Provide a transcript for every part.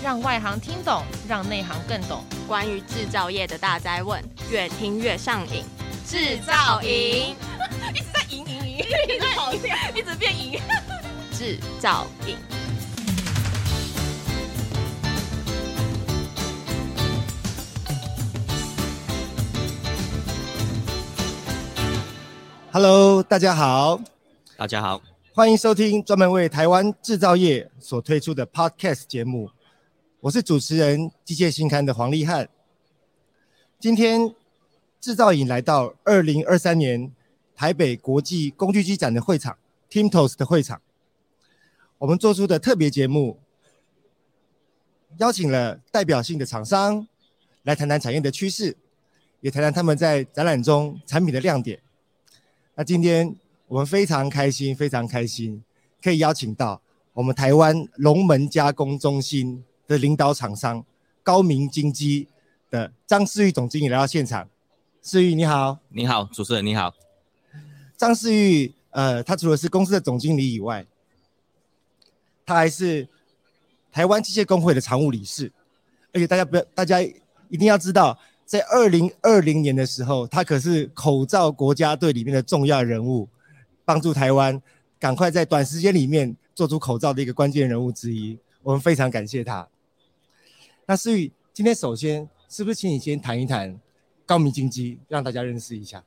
让外行听懂，让内行更懂。关于制造业的大灾问，越听越上瘾。制造营 一直在赢赢赢，一直跑掉，一直变赢。制造营。Hello，大家好，大家好，欢迎收听专门为台湾制造业所推出的 Podcast 节目。我是主持人机械新刊的黄立汉。今天制造营来到二零二三年台北国际工具机展的会场，TIMTOS 的会场，我们做出的特别节目，邀请了代表性的厂商来谈谈产业的趋势，也谈谈他们在展览中产品的亮点。那今天我们非常开心，非常开心，可以邀请到我们台湾龙门加工中心的领导厂商高明金基的张世玉总经理来到现场，世玉你好，你好，主持人你好。张世玉，呃，他除了是公司的总经理以外，他还是台湾机械工会的常务理事，而且大家不要，大家一定要知道，在二零二零年的时候，他可是口罩国家队里面的重要人物，帮助台湾赶快在短时间里面做出口罩的一个关键人物之一，我们非常感谢他。那士昱，今天首先是不是请你先谈一谈高明金机，让大家认识一下？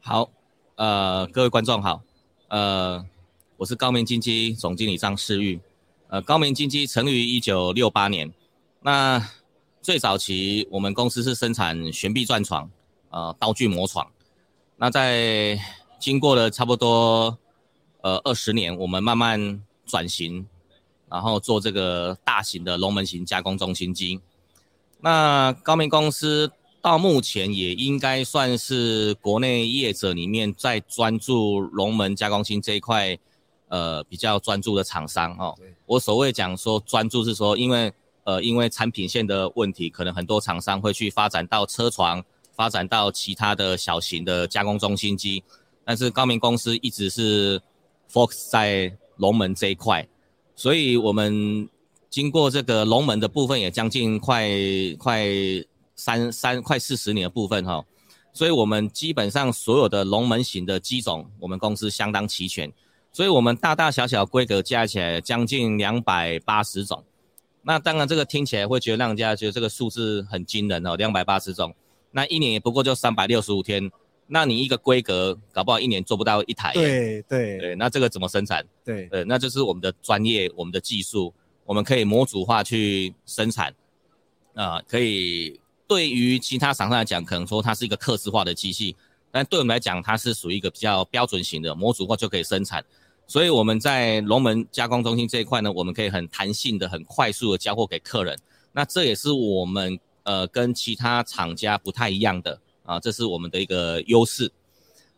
好，呃，各位观众好，呃，我是高明金机总经理张士昱。呃，高明金机成立于一九六八年，那最早期我们公司是生产悬臂钻床，呃，刀具磨床。那在经过了差不多呃二十年，我们慢慢转型。然后做这个大型的龙门型加工中心机，那高明公司到目前也应该算是国内业者里面在专注龙门加工芯这一块，呃，比较专注的厂商哦。我所谓讲说专注是说，因为呃，因为产品线的问题，可能很多厂商会去发展到车床，发展到其他的小型的加工中心机，但是高明公司一直是 focus 在龙门这一块。所以，我们经过这个龙门的部分，也将近快快三三快四十年的部分哈，所以我们基本上所有的龙门型的机种，我们公司相当齐全。所以我们大大小小规格加起来将近两百八十种。那当然，这个听起来会觉得让人家觉得这个数字很惊人哦，两百八十种。那一年也不过就三百六十五天。那你一个规格搞不好一年做不到一台，对对。对，那这个怎么生产？对。对，那就是我们的专业，我们的技术，我们可以模组化去生产，啊、呃，可以对于其他厂商来讲，可能说它是一个客制化的机器，但对我们来讲，它是属于一个比较标准型的模组化就可以生产，所以我们在龙门加工中心这一块呢，我们可以很弹性的、很快速的交货给客人，那这也是我们呃跟其他厂家不太一样的。啊，这是我们的一个优势。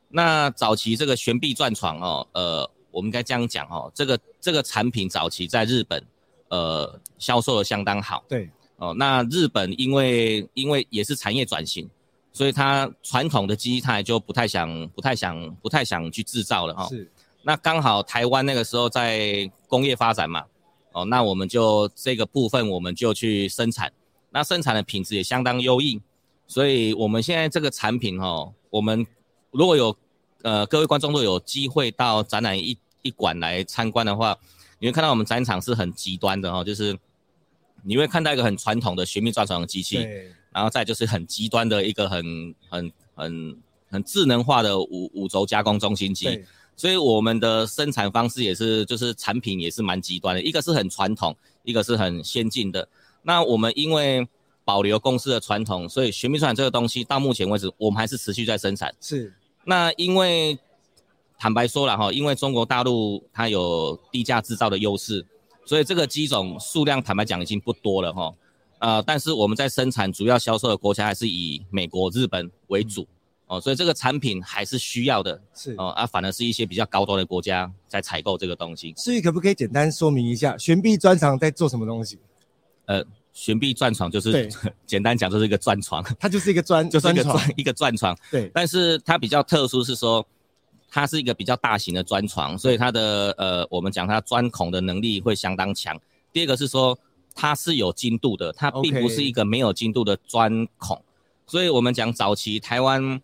那早期这个悬臂钻床哦，呃，我们应该这样讲哦，这个这个产品早期在日本，呃，销售的相当好。对。哦，那日本因为因为也是产业转型，所以它传统的机台就不太想不太想不太想去制造了哈、哦。是。那刚好台湾那个时候在工业发展嘛，哦，那我们就这个部分我们就去生产，那生产的品质也相当优异。所以，我们现在这个产品哦，我们如果有呃各位观众都有机会到展览一一馆来参观的话，你会看到我们展场是很极端的哦，就是你会看到一个很传统的旋臂钻床的机器，然后再就是很极端的一个很很很很智能化的五五轴加工中心机。所以我们的生产方式也是，就是产品也是蛮极端的，一个是很传统，一个是很先进的。那我们因为保留公司的传统，所以悬臂钻床这个东西到目前为止，我们还是持续在生产。是，那因为坦白说了哈，因为中国大陆它有低价制造的优势，所以这个机种数量坦白讲已经不多了哈。呃，但是我们在生产主要销售的国家还是以美国、日本为主、嗯、哦，所以这个产品还是需要的。是哦，啊，反而是一些比较高端的国家在采购这个东西。所以可不可以简单说明一下悬臂专长在做什么东西？呃。旋臂钻床就是 简单讲就是一个钻床，它就是一个钻，就是一个钻一个钻床。对，但是它比较特殊是说，它是一个比较大型的钻床，所以它的呃，我们讲它钻孔的能力会相当强。第二个是说，它是有精度的，它并不是一个没有精度的钻孔。所以我们讲早期台湾，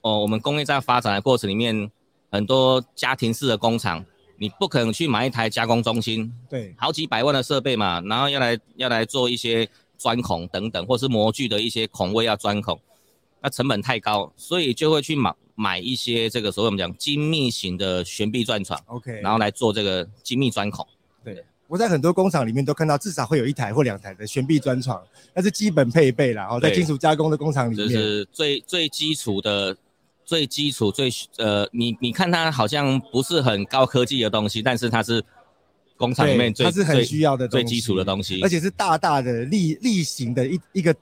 哦，我们工业在发展的过程里面，很多家庭式的工厂，你不可能去买一台加工中心，对，好几百万的设备嘛，然后要来要来做一些钻孔等等，或是模具的一些孔位要钻孔，那成本太高，所以就会去买买一些这个所谓我们讲精密型的悬臂钻床，OK，然后来做这个精密钻孔。对，我在很多工厂里面都看到至少会有一台或两台的悬臂钻床，那是基本配备啦。哦，在金属加工的工厂里面，就是最最基础的。最基础、最呃，你你看它好像不是很高科技的东西，但是它是工厂里面最它是很需要的最基础的东西，而且是大大的立立型的一一个，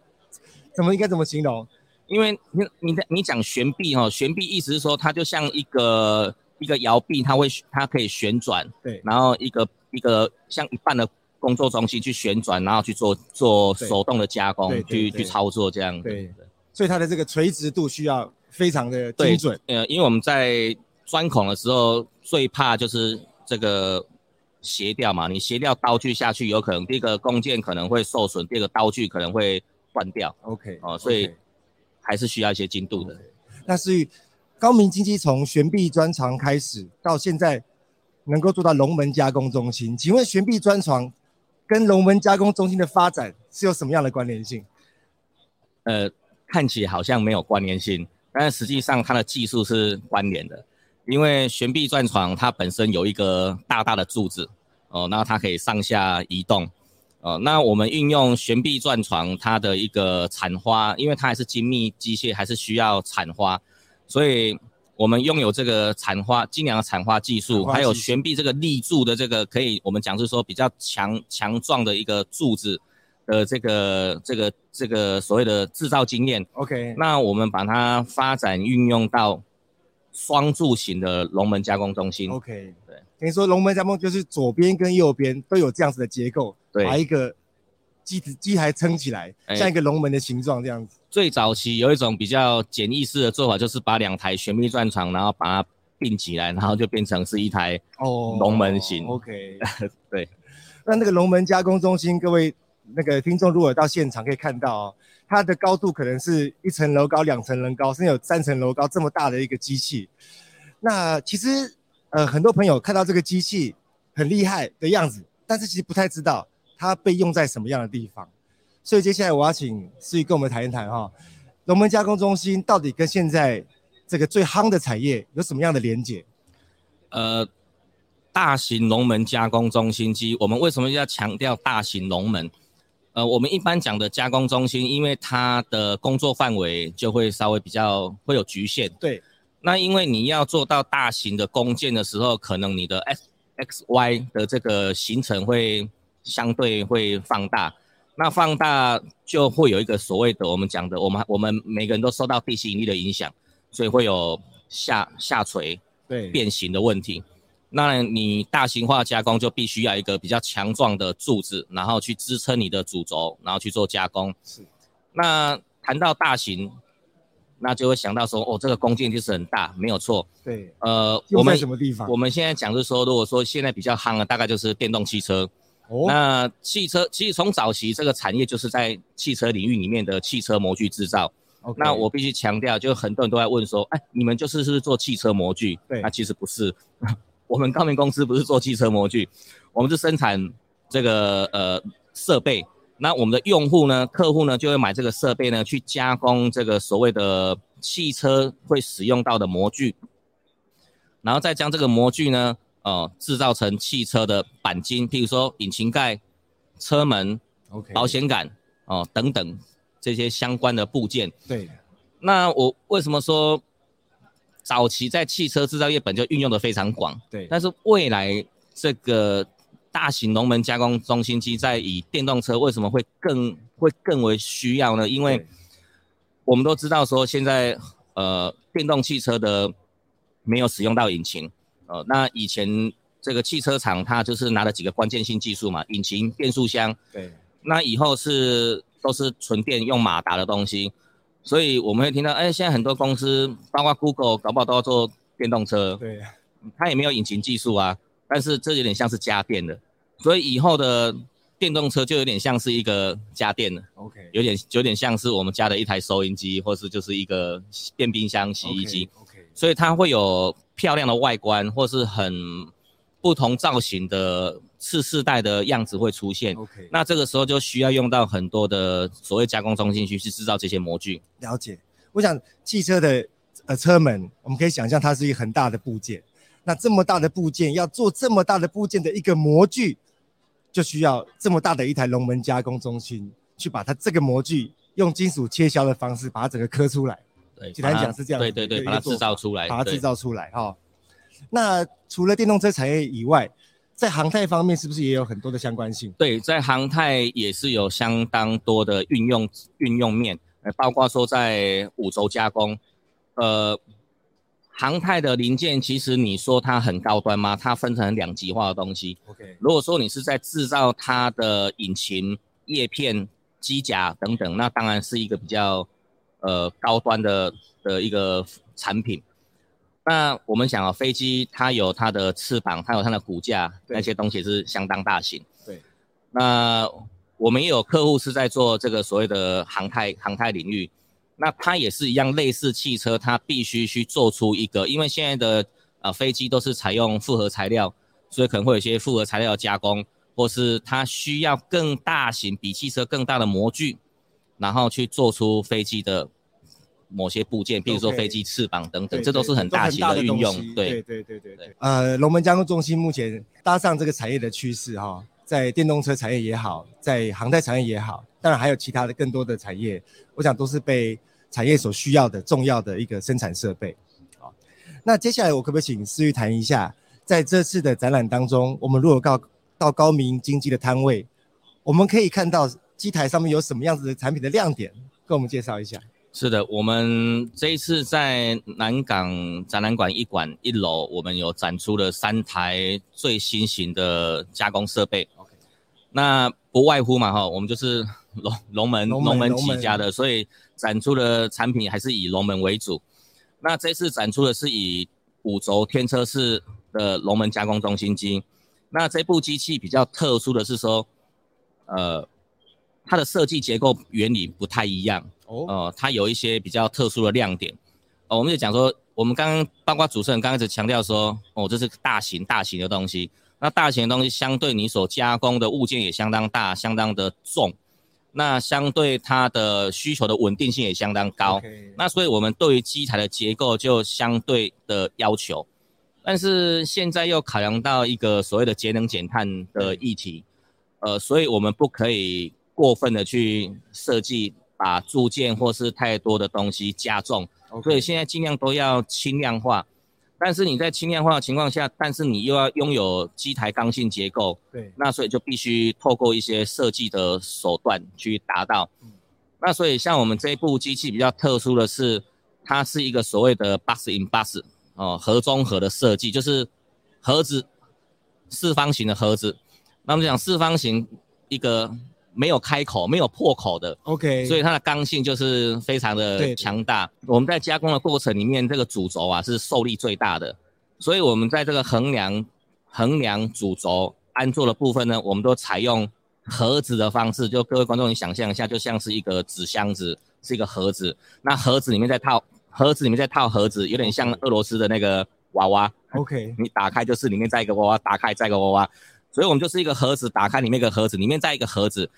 怎么应该怎么形容？因为你你你讲悬臂哦，悬臂意思是说它就像一个一个摇臂，它会它可以旋转，对，然后一个一个像一半的工作中心去旋转，然后去做做手动的加工，去去操作这样，对，所以它的这个垂直度需要。非常的精准，呃，因为我们在钻孔的时候，最怕就是这个斜掉嘛。你斜掉刀具下去，有可能第一个工件可能会受损，第二个刀具可能会断掉。OK，哦，所以还是需要一些精度的。Okay. 那所以高明经济从悬臂钻床开始到现在能够做到龙门加工中心，请问悬臂钻床跟龙门加工中心的发展是有什么样的关联性？呃，看起来好像没有关联性。但实际上，它的技术是关联的，因为悬臂钻床它本身有一个大大的柱子，哦，那它可以上下移动，哦，那我们运用悬臂钻床它的一个产花，因为它还是精密机械，还是需要产花，所以我们拥有这个产花精良的产花技术，还有悬臂这个立柱的这个可以，我们讲是说比较强强壮的一个柱子。的这个这个这个所谓的制造经验，OK，那我们把它发展运用到双柱型的龙门加工中心，OK，对，等于说龙门加工就是左边跟右边都有这样子的结构，对，把一个机子机台撑起来，像一个龙门的形状这样子。最早期有一种比较简易式的做法，就是把两台悬臂钻床，然后把它并起来，然后就变成是一台哦龙门型，OK，对。那那个龙门加工中心，各位。那个听众如果到现场可以看到哦，它的高度可能是一层楼高、两层楼高，甚至有三层楼高这么大的一个机器。那其实呃，很多朋友看到这个机器很厉害的样子，但是其实不太知道它被用在什么样的地方。所以接下来我要请思宇跟我们谈一谈哈，龙门加工中心到底跟现在这个最夯的产业有什么样的连结？呃，大型龙门加工中心机，我们为什么要强调大型龙门？呃，我们一般讲的加工中心，因为它的工作范围就会稍微比较会有局限。对。那因为你要做到大型的工件的时候，可能你的 X X Y 的这个行程会相对会放大。那放大就会有一个所谓的我们讲的，我们我们每个人都受到地心引力的影响，所以会有下下垂、对变形的问题。那你大型化加工就必须要一个比较强壮的柱子，然后去支撑你的主轴，然后去做加工。是。那谈到大型，那就会想到说，哦，这个工件就是很大，没有错。对。呃，我们什么地方？我们现在讲是说，如果说现在比较夯的，大概就是电动汽车。哦。那汽车其实从早期这个产业就是在汽车领域里面的汽车模具制造。Okay. 那我必须强调，就很多人都在问说，哎，你们就是是做汽车模具？对。那其实不是。我们高明公司不是做汽车模具，我们是生产这个呃设备。那我们的用户呢，客户呢就会买这个设备呢，去加工这个所谓的汽车会使用到的模具，然后再将这个模具呢，呃，制造成汽车的钣金，譬如说引擎盖、车门、OK、保险杆哦、呃、等等这些相关的部件。对。那我为什么说？早期在汽车制造业本就运用的非常广，对。但是未来这个大型龙门加工中心机在以电动车为什么会更会更为需要呢？因为我们都知道说现在呃电动汽车的没有使用到引擎，呃，那以前这个汽车厂它就是拿了几个关键性技术嘛，引擎、变速箱，对。那以后是都是纯电用马达的东西。所以我们会听到，哎，现在很多公司，包括 Google，搞不好都要做电动车。对，它也没有引擎技术啊，但是这有点像是家电的。所以以后的电动车就有点像是一个家电了，OK，有点有点像是我们家的一台收音机，或是就是一个电冰箱、洗衣机，OK，, okay 所以它会有漂亮的外观，或是很不同造型的次世代的样子会出现，OK，那这个时候就需要用到很多的所谓加工中心去去制造这些模具。了解，我想汽车的呃车门，我们可以想象它是一个很大的部件。那这么大的部件要做这么大的部件的一个模具，就需要这么大的一台龙门加工中心去把它这个模具用金属切削的方式把它整个刻出来。对，简单讲是这样。对对对，把它制造出来，把它制造出来哈。那除了电动车产业以外，在航太方面是不是也有很多的相关性？对，在航太也是有相当多的运用运用面，呃，包括说在五轴加工，呃。航太的零件，其实你说它很高端吗？它分成两极化的东西。OK，如果说你是在制造它的引擎、叶片、机甲等等，那当然是一个比较呃高端的的一个产品。那我们想啊，飞机它有它的翅膀，它有它的骨架，那些东西是相当大型。对。那我们也有客户是在做这个所谓的航太航太领域。那它也是一样，类似汽车，它必须去做出一个，因为现在的呃飞机都是采用复合材料，所以可能会有一些复合材料的加工，或是它需要更大型、比汽车更大的模具，然后去做出飞机的某些部件，比如说飞机翅膀等等，这都是很大型的运用。对对对对对。呃，龙门加工中心目前搭上这个产业的趋势哈，在电动车产业也好，在航太产业也好，当然还有其他的更多的产业，我想都是被。产业所需要的重要的一个生产设备，好，那接下来我可不可以请思玉谈一下，在这次的展览当中，我们如果到到高明经济的摊位，我们可以看到机台上面有什么样子的产品的亮点，跟我们介绍一下。是的，我们这一次在南港展览馆一馆一楼，我们有展出了三台最新型的加工设备。OK，那不外乎嘛哈，我们就是龙龙门龙门起家的，所以。展出的产品还是以龙门为主，那这次展出的是以五轴天车式的龙门加工中心机。那这部机器比较特殊的是说，呃，它的设计结构原理不太一样哦，呃，它有一些比较特殊的亮点。哦，我们就讲说，我们刚刚包括主持人刚开始强调说，哦，这是大型大型的东西，那大型的东西相对你所加工的物件也相当大，相当的重。那相对它的需求的稳定性也相当高.那所以我们对于机台的结构就相对的要求，但是现在又考量到一个所谓的节能减碳的议题，呃，所以我们不可以过分的去设计，把铸件或是太多的东西加重.所以现在尽量都要轻量化。但是你在轻量化的情况下，但是你又要拥有机台刚性结构，对，那所以就必须透过一些设计的手段去达到。嗯、那所以像我们这一部机器比较特殊的是，它是一个所谓的 box in box 哦，盒中盒的设计，就是盒子四方形的盒子。那我们讲四方形一个。没有开口、没有破口的，OK，所以它的刚性就是非常的强大。我们在加工的过程里面，这个主轴啊是受力最大的，所以我们在这个横梁、横梁主轴安座的部分呢，我们都采用盒子的方式。就各位观众，你想象一下，就像是一个纸箱子，是一个盒子，那盒子里面再套盒子里面再套盒子，有点像俄罗斯的那个娃娃。OK，你打开就是里面再一个娃娃，打开再一个娃娃。所以我们就是一个盒子，打开里面一个盒子，里面再一个盒子，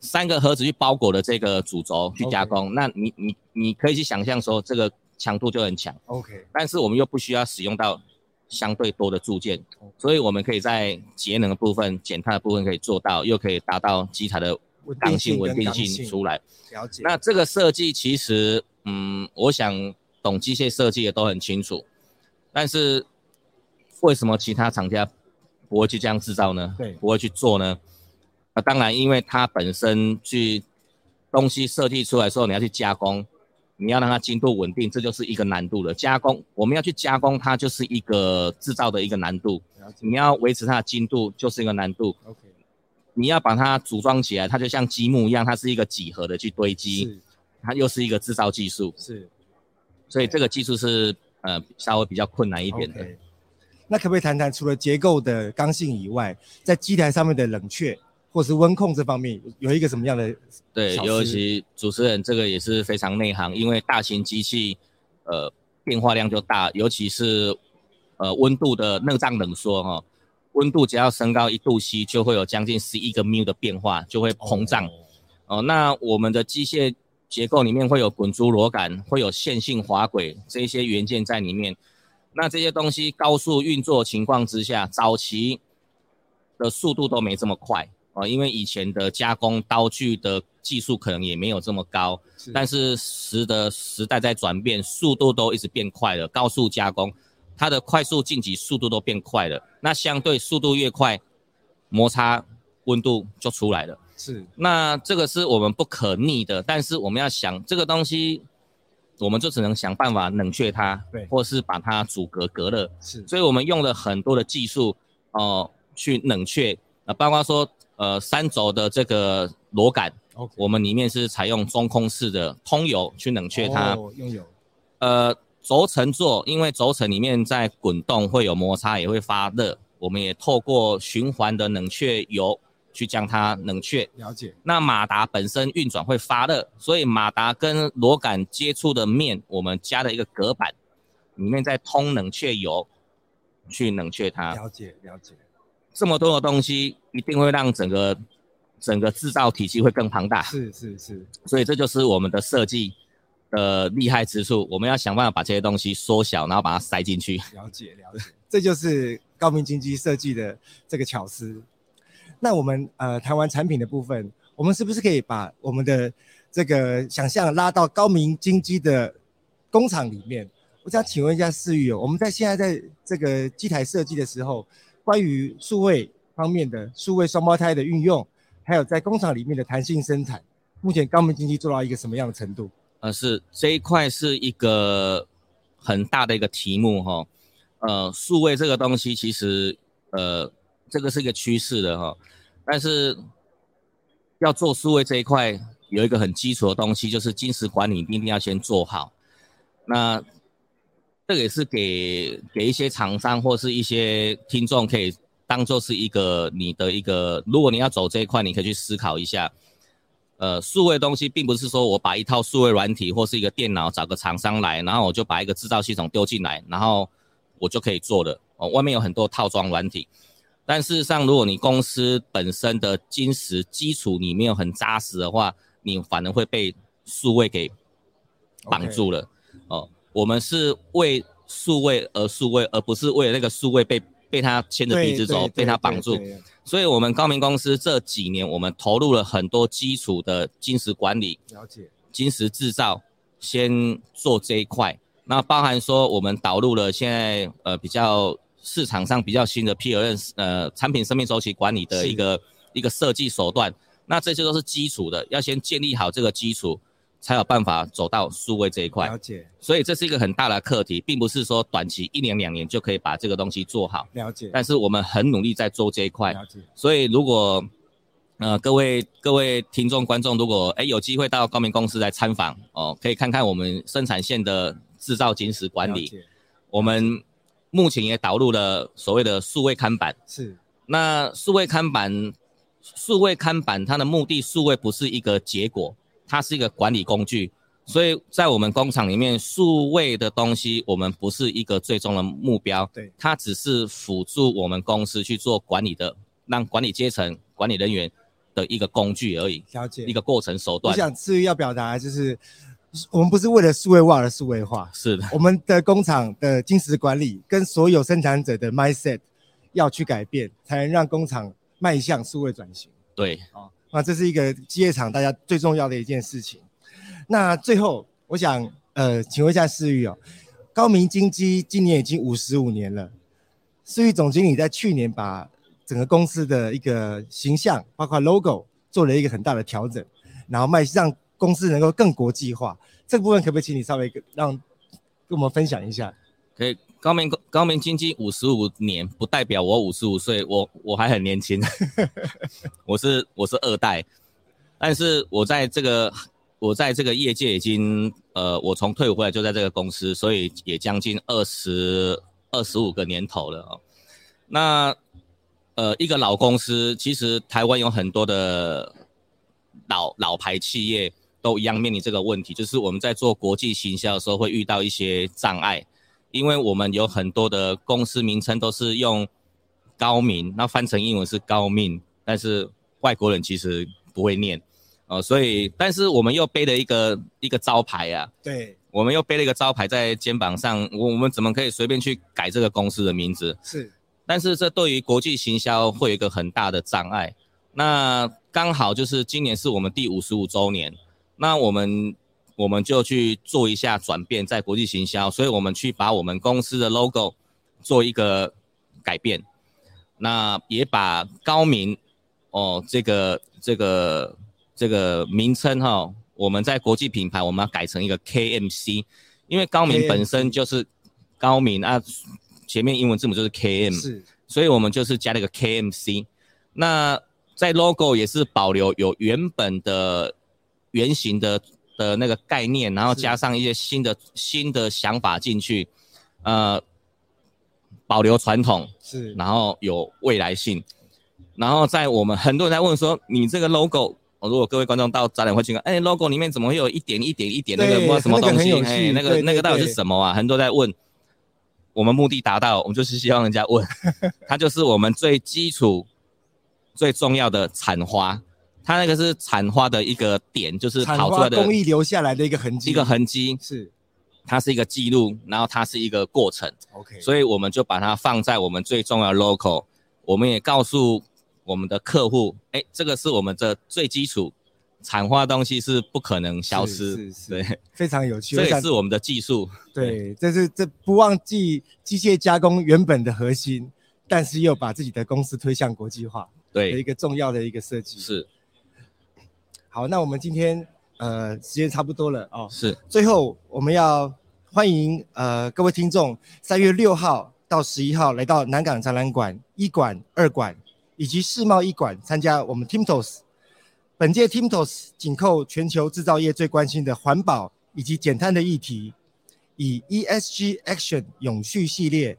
三个盒子去包裹的这个主轴去加工。Okay. 那你你你可以去想象说，这个强度就很强。OK。但是我们又不需要使用到相对多的铸件，Okay. 所以我们可以在节能的部分、减碳的部分可以做到，又可以达到机台的刚性、稳定性出来。了解。那这个设计其实，嗯，我想懂机械设计的都很清楚，但是为什么其他厂家？不会去这样制造呢？对，不会去做呢？那当然，因为它本身去东西设计出来之后，你要去加工，你要让它精度稳定，这就是一个难度了。加工，我们要去加工它，就是一个制造的一个难度。你要维持它的精度，就是一个难度。OK，你要把它组装起来，它就像积木一样，它是一个几何的去堆积，它又是一个制造技术。是，所以这个技术是呃稍微比较困难一点的。Okay. 那可不可以谈谈，除了结构的刚性以外，在机台上面的冷却或是温控这方面有一个什么样的？对，尤其主持人这个也是非常内行，因为大型机器呃变化量就大，尤其是呃温度的热胀冷缩哈，温度只要升高一度 C 就会有将近十一个缪的变化，就会膨胀。哦，哦，那我们的机械结构里面会有滚珠螺杆，会有线性滑轨这些元件在里面。那这些东西高速运作情况之下，早期的速度都没这么快啊，因为以前的加工刀具的技术可能也没有这么高。是。但是时的时代在转变，速度都一直变快了。高速加工，它的快速晋级速度都变快了。那相对速度越快，摩擦温度就出来了。是。那这个是我们不可逆的，但是我们要想这个东西。我们就只能想办法冷却它，对，或是把它阻隔隔热。是，所以我们用了很多的技术，哦、呃，去冷却。呃，包括说，呃，三轴的这个螺杆，okay. 我们里面是采用中空式的通油去冷却它。哦，用油。呃，轴承座，因为轴承里面在滚动会有摩擦，也会发热，我们也透过循环的冷却油。去将它冷却，了解。那马达本身运转会发热，所以马达跟螺杆接触的面，我们加了一个隔板，里面再通冷却油，去冷却它。了解，了解。这么多的东西，一定会让整个整个制造体系会更庞大。是是是。所以这就是我们的设计的厉害之处。我们要想办法把这些东西缩小，然后把它塞进去。了解了解。这就是高明经济设计的这个巧思。那我们呃谈完产品的部分，我们是不是可以把我们的这个想象拉到高明金机的工厂里面？我想请问一下士育哦，我们在现在在这个机台设计的时候，关于数位方面的数位双胞胎的运用，还有在工厂里面的弹性生产，目前高明金机做到一个什么样的程度？呃，是这一块是一个很大的一个题目哈。呃，数位这个东西其实呃。这个是一个趋势的哈，但是要做数位这一块，有一个很基础的东西，就是金石管理一定要先做好。那这个也是给给一些厂商或是一些听众可以当做是一个你的一个，如果你要走这一块，你可以去思考一下。呃，数位东西并不是说我把一套数位软体或是一个电脑找个厂商来，然后我就把一个制造系统丢进来，然后我就可以做的。哦，外面有很多套装软体。但事实上，如果你公司本身的金石基础你没有很扎实的话，你反而会被数位给绑住了。哦，我们是为数位而数位，而不是为了那个数位被被他牵着鼻子走，被他绑住。所以，我们高明公司这几年，我们投入了很多基础的金石管理，了解金石制造，先做这一块。那包含说，我们导入了现在呃比较。市场上比较新的 PLM 呃产品生命周期管理的一个一个设计手段，那这些都是基础的，要先建立好这个基础，才有办法走到数位这一块。了解。所以这是一个很大的课题，并不是说短期一年两年就可以把这个东西做好。了解。但是我们很努力在做这一块。了解。所以如果呃各位各位听众观众，如果哎有机会到高明公司来参访哦，可以看看我们生产线的制造金石管理。我们。目前也导入了所谓的数位看板，是。那数位看板，数位看板它的目的，数位不是一个结果，它是一个管理工具。所以在我们工厂里面，数位的东西我们不是一个最终的目标，对，它只是辅助我们公司去做管理的，让管理阶层、管理人员的一个工具而已，了解，一个过程手段。我想至于要表达就是。我们不是为了数位化而数位化，是的。我们的工厂的金石管理跟所有生产者的 mindset 要去改变，才能让工厂迈向数位转型。对，啊，那这是一个机械厂大家最重要的一件事情。那最后，我想呃，请问一下思域哦，高明金机今年已经五十五年了，思域总经理在去年把整个公司的一个形象，包括 logo 做了一个很大的调整，然后迈向。公司能够更国际化，这部分可不可以请你稍微让跟我们分享一下？可以，高明高明经济五十五年，不代表我五十五岁，我我还很年轻，我是我是二代，但是我在这个我在这个业界已经呃，我从退伍回来就在这个公司，所以也将近二十二十五个年头了哦。那呃，一个老公司，其实台湾有很多的老老牌企业都一样面临这个问题，就是我们在做国际行销的时候会遇到一些障碍，因为我们有很多的公司名称都是用高明，那翻成英文是高明，但是外国人其实不会念，呃，所以但是我们又背了一个一个招牌啊，对，我们又背了一个招牌在肩膀上，我我们怎么可以随便去改这个公司的名字？是。但是这对于国际行销会有一个很大的障碍。那刚好就是今年是我们第五十五周年，那我们我们就去做一下转变，在国际行销，所以我们去把我们公司的 logo 做一个改变，那也把高明哦这个这个这个名称哈，我们在国际品牌我们要改成一个 KMC，因为高明本身就是高明啊。前面英文字母就是 KM，是，所以我们就是加了一个 KMC。那在 logo 也是保留有原本的原型的的那个概念，然后加上一些新的新的想法进去，呃，保留传统是，然后有未来性。然后在我们很多人在问说，你这个 logo，哦，如果各位观众到展览会去看，哎，logo 里面怎么会有一点一点一点那个不知道什么东西？哎，那个那个到底是什么啊？很多人在问。我们目的达到，我们就是希望人家问，它就是我们最基础、最重要的产花，它那个是产花的一个点，就是跑出来的工艺留下来的一个痕迹，一个痕迹。是，它是一个记录，然后它是一个过程，OK，所以我们就把它放在我们最重要的 logo，我们也告诉我们的客户，哎，这个是我们的最基础。产花东西是不可能消失，是是是。对，非常有趣。这也是我们的技术，对，这是这不忘记机械加工原本的核心，但是又把自己的公司推向国际化，对，一个重要的一个设计。是。好，那我们今天呃时间差不多了哦，是。最后我们要欢迎呃各位听众，三月六号到十一号来到南港展览馆一馆、二馆以及世贸一馆参加我们 TIMTOS。本届 TIMTOS 紧扣全球制造业最关心的环保以及减碳的议题，以 ESG Action 永续系列，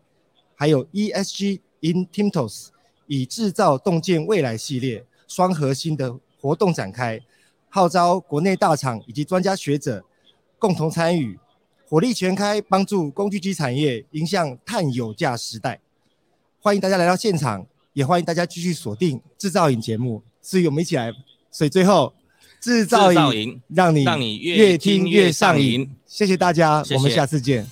还有 ESG in TIMTOS 以制造洞见未来系列双核心的活动展开，号召国内大厂以及专家学者共同参与，火力全开，帮助工具机产业迎向碳有价时代。欢迎大家来到现场，也欢迎大家继续锁定制造营节目，所以我们一起来。所以最后，制造营让你让你越听越上瘾。谢谢大家，谢谢，我们下次见。